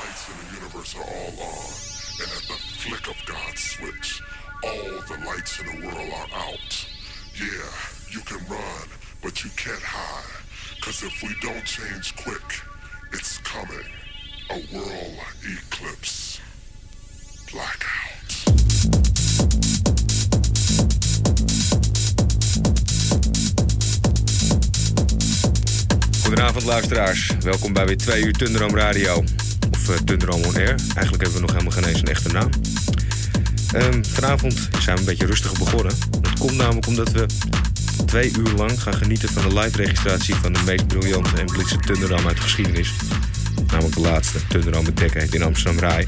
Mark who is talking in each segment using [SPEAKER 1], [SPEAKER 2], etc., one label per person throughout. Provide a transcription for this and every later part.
[SPEAKER 1] lights in the universe are all on. And at the flick of God's switch, all the lights in the world are out. Yeah, you can run, but you can't hide. Cause if we don't change quick, it's coming. A world eclipse. Blackout.
[SPEAKER 2] Goedenavond luisteraars, welkom bij weer 2 uur Thunderdome Radio. Of uh, Tundroom On Air, eigenlijk hebben we nog helemaal geen eens een echte naam. Ehm, vanavond zijn we een beetje rustiger begonnen. Dat komt namelijk omdat we twee uur lang gaan genieten van de live registratie van de meest briljante en blikse Tunderdam uit de geschiedenis. Namelijk de laatste, Tunderdam met Dekken in Amsterdam Rai.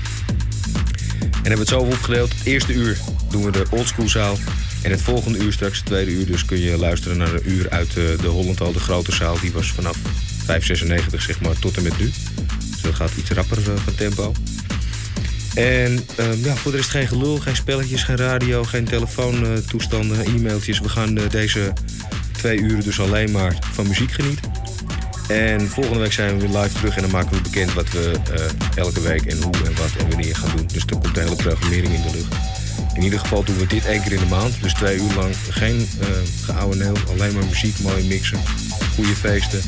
[SPEAKER 2] En hebben het zo opgedeeld. Het eerste uur doen we de oldschoolzaal. En het volgende uur, straks het tweede uur, dus kun je luisteren naar een uur uit de, de Hollandal, de grote zaal. Die was vanaf 596 zeg maar tot en met nu. Gaat iets rapper uh, van tempo. En uh, ja, voor de rest geen gelul, geen spelletjes, geen radio, geen telefoontoestanden, uh, e-mailtjes. We gaan deze twee uren dus alleen maar van muziek genieten. En volgende week zijn we weer live terug en dan maken we bekend wat we elke week en hoe en wat en wanneer gaan doen. Dus er komt de hele programmering in de lucht. In ieder geval doen we dit één keer in de maand. Dus twee uur lang geen uh. Alleen maar muziek, mooie mixen. Goede feesten.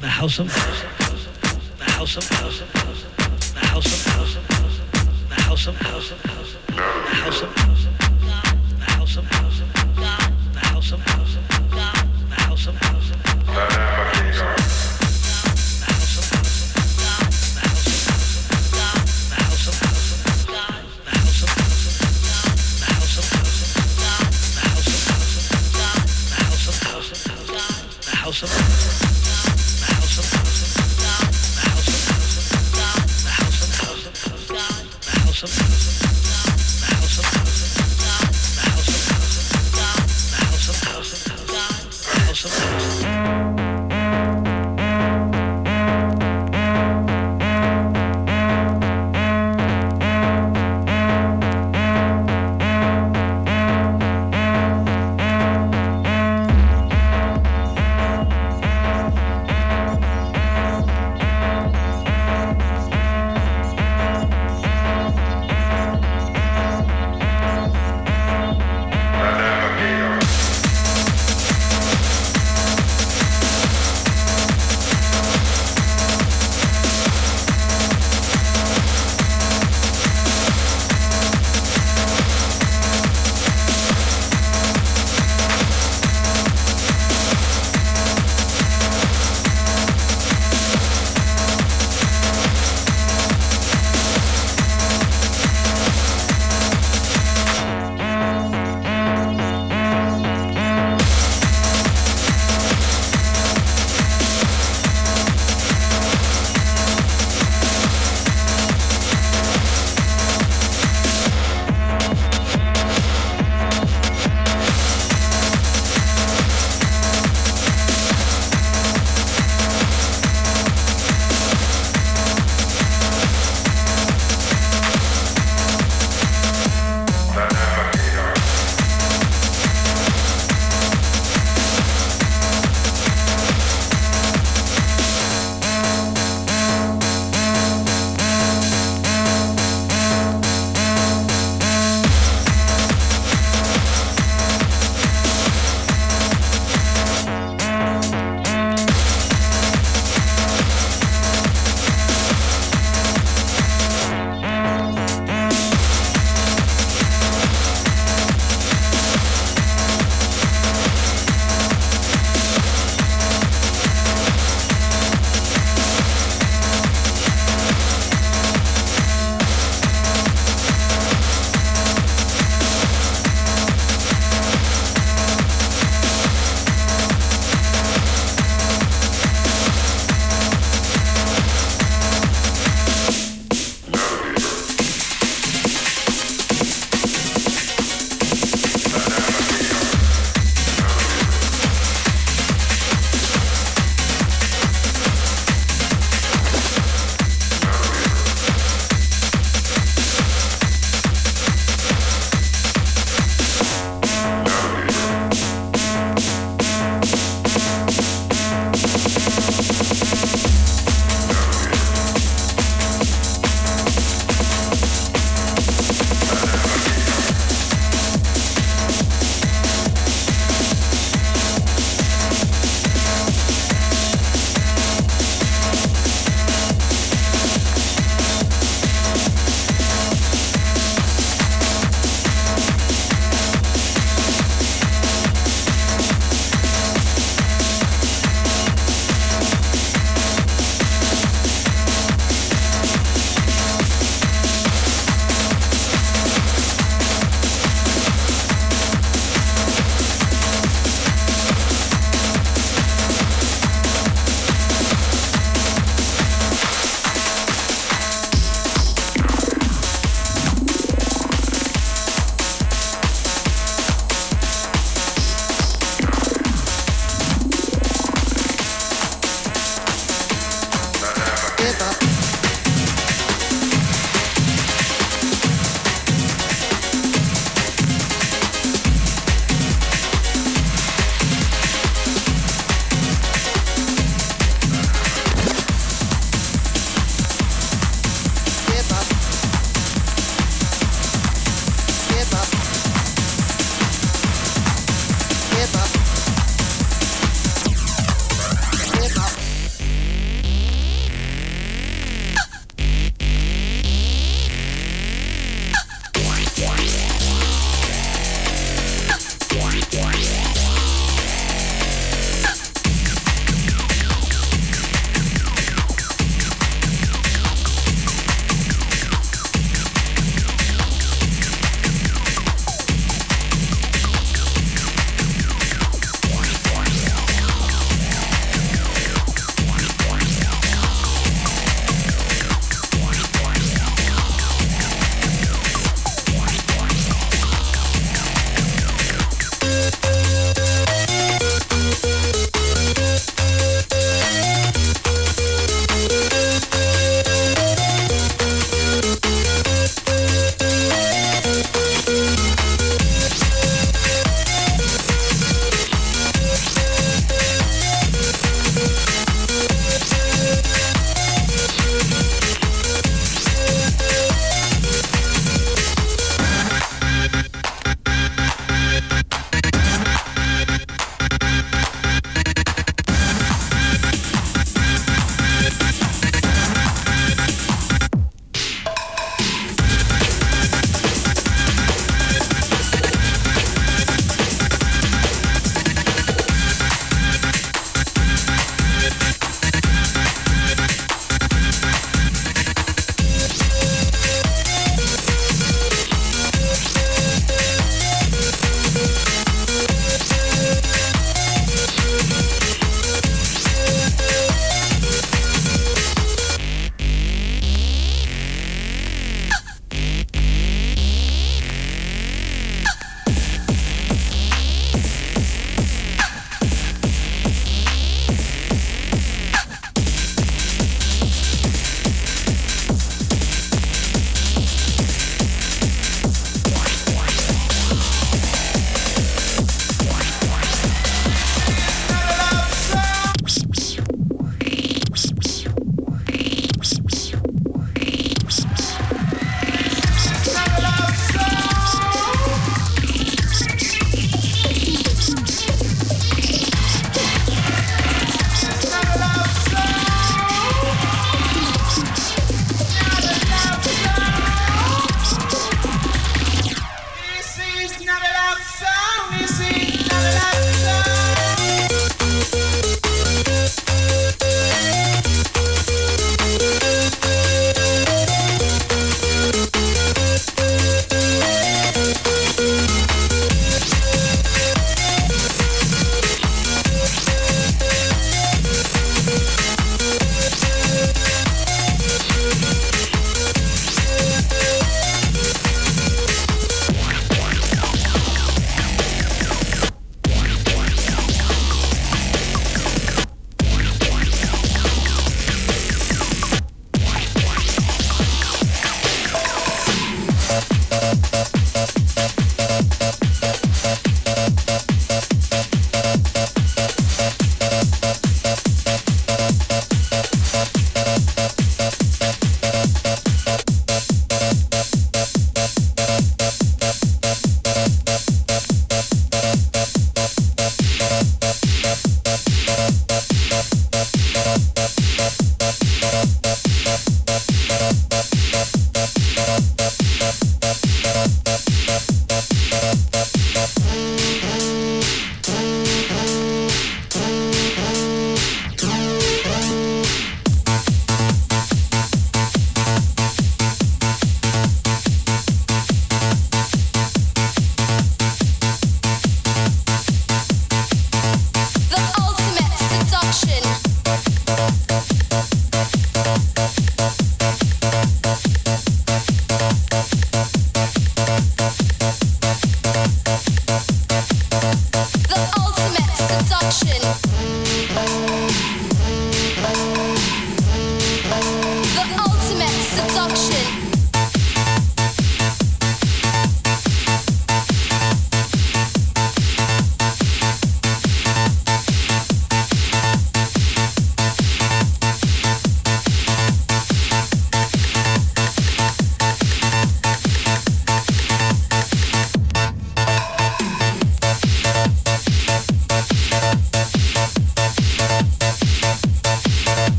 [SPEAKER 3] the
[SPEAKER 4] house of the house of the house of the house of the house of the house of the house of the house of the house of the house of the house of the house of the house of the house of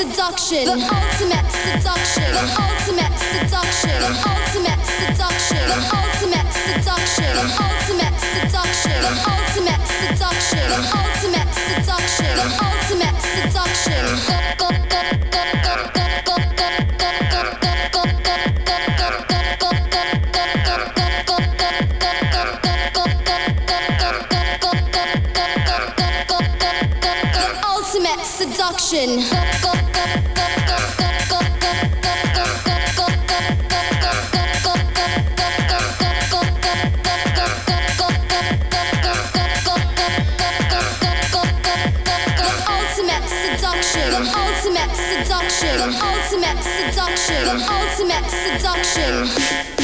[SPEAKER 4] seduction. The ultimate seduction. The ultimate seduction. The ultimate seduction. Seduction. The ultimate seduction. The ultimate seduction. The ultimate seduction.
[SPEAKER 5] The ultimate seduction. seduction. Ultimate seduction.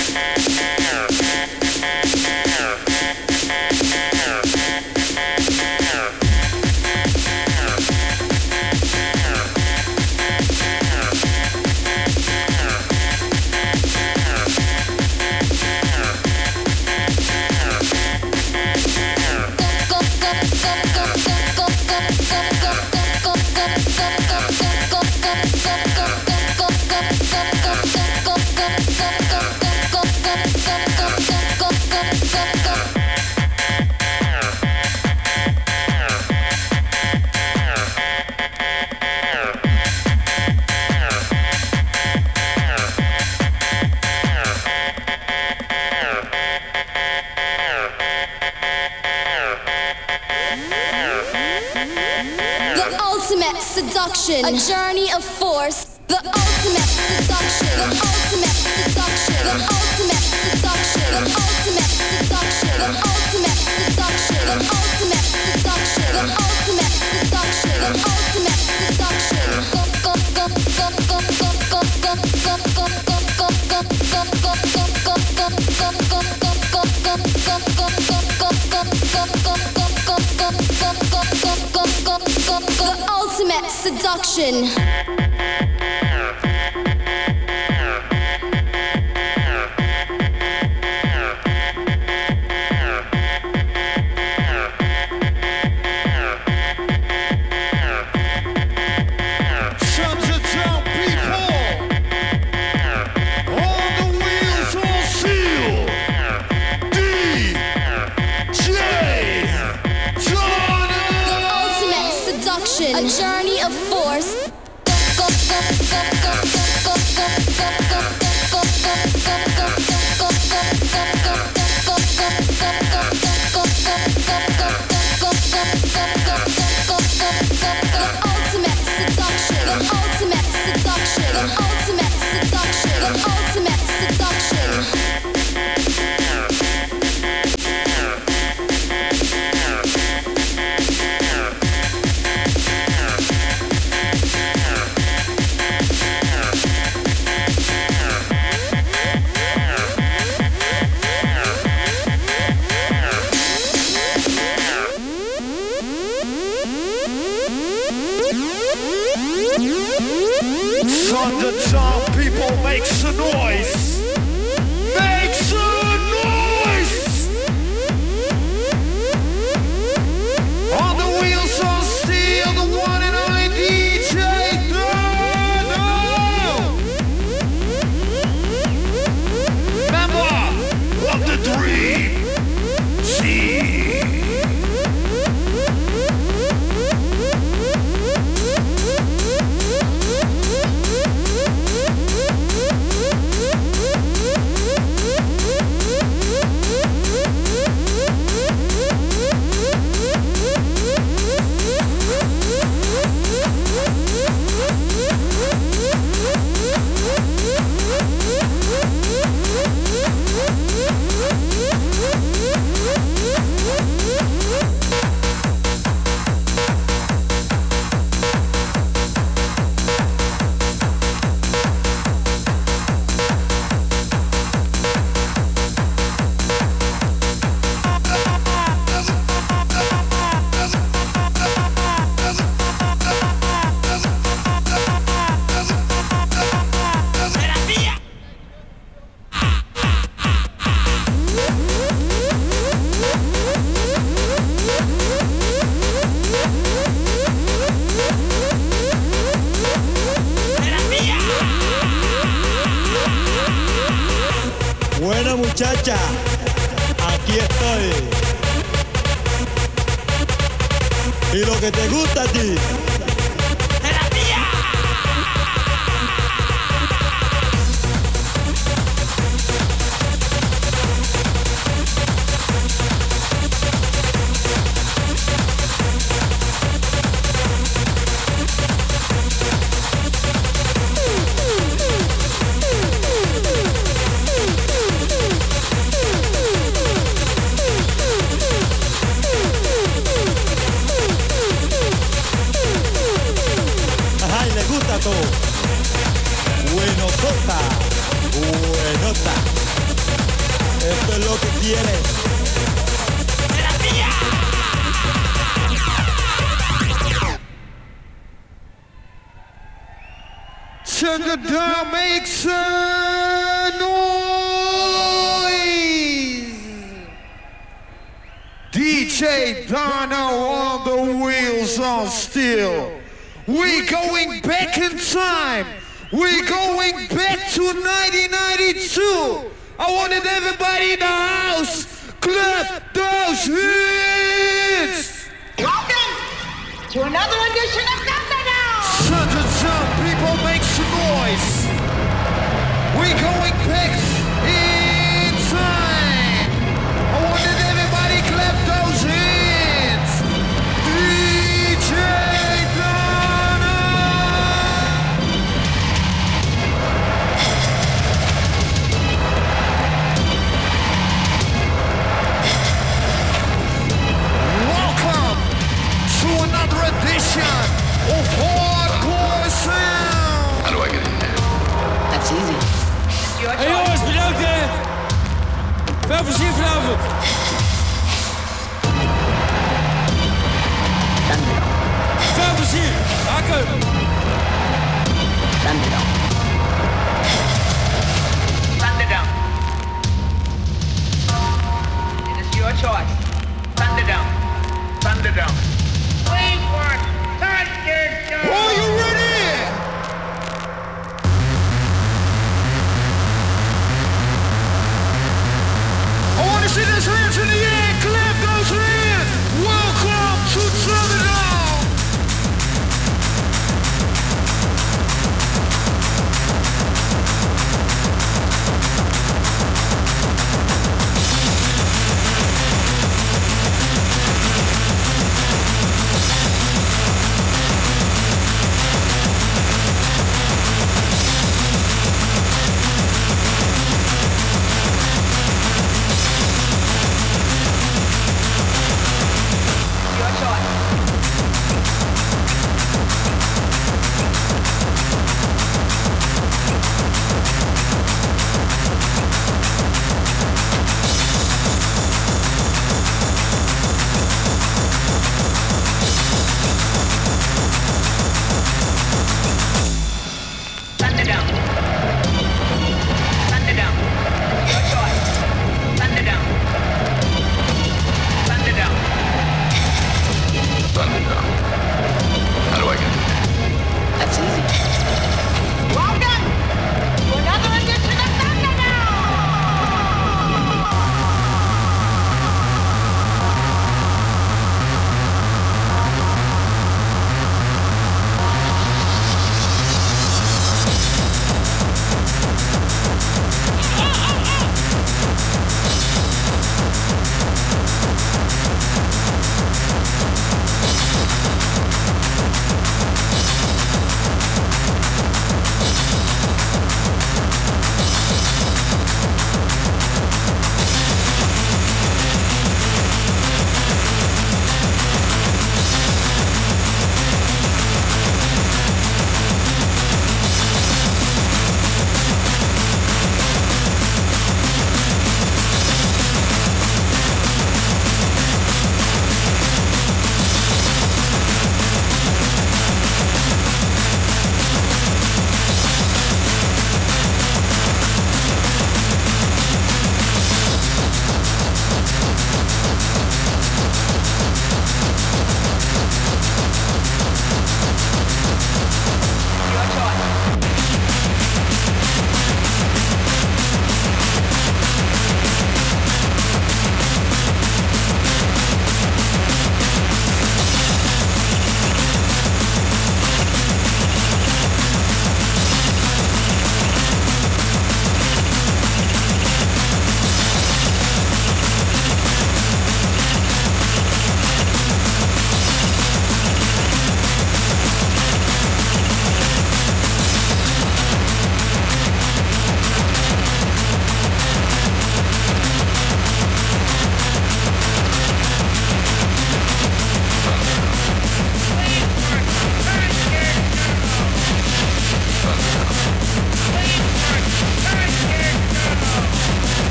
[SPEAKER 5] go, go, go. Es lo que quiere.
[SPEAKER 6] Turn the down, make some noise. DJ Dano on the wheels on steel. We going back in time. We going back to 1992. I wanted everybody in the house clap those hands.
[SPEAKER 7] Welcome to another edition of Thunderdome!
[SPEAKER 6] Son to son, people make some noise. We going
[SPEAKER 8] Veel plezier vanavond. Veel plezier. Hakken.
[SPEAKER 7] Thunderdome. Thunderdome. It is your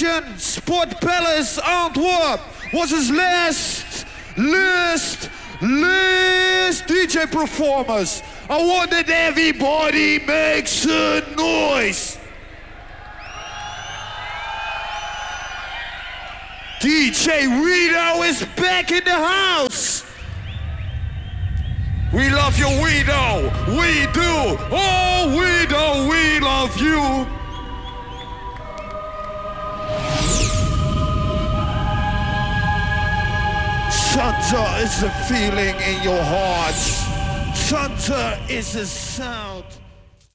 [SPEAKER 6] Nation Sport Palace Antwerp was his last, last, last DJ performance. I want that everybody makes a noise. DJ Rito is back in the house. We love you, Guido. We do. Oh, Guido, we love you. Santa is a feeling in your heart. Santa is a sound.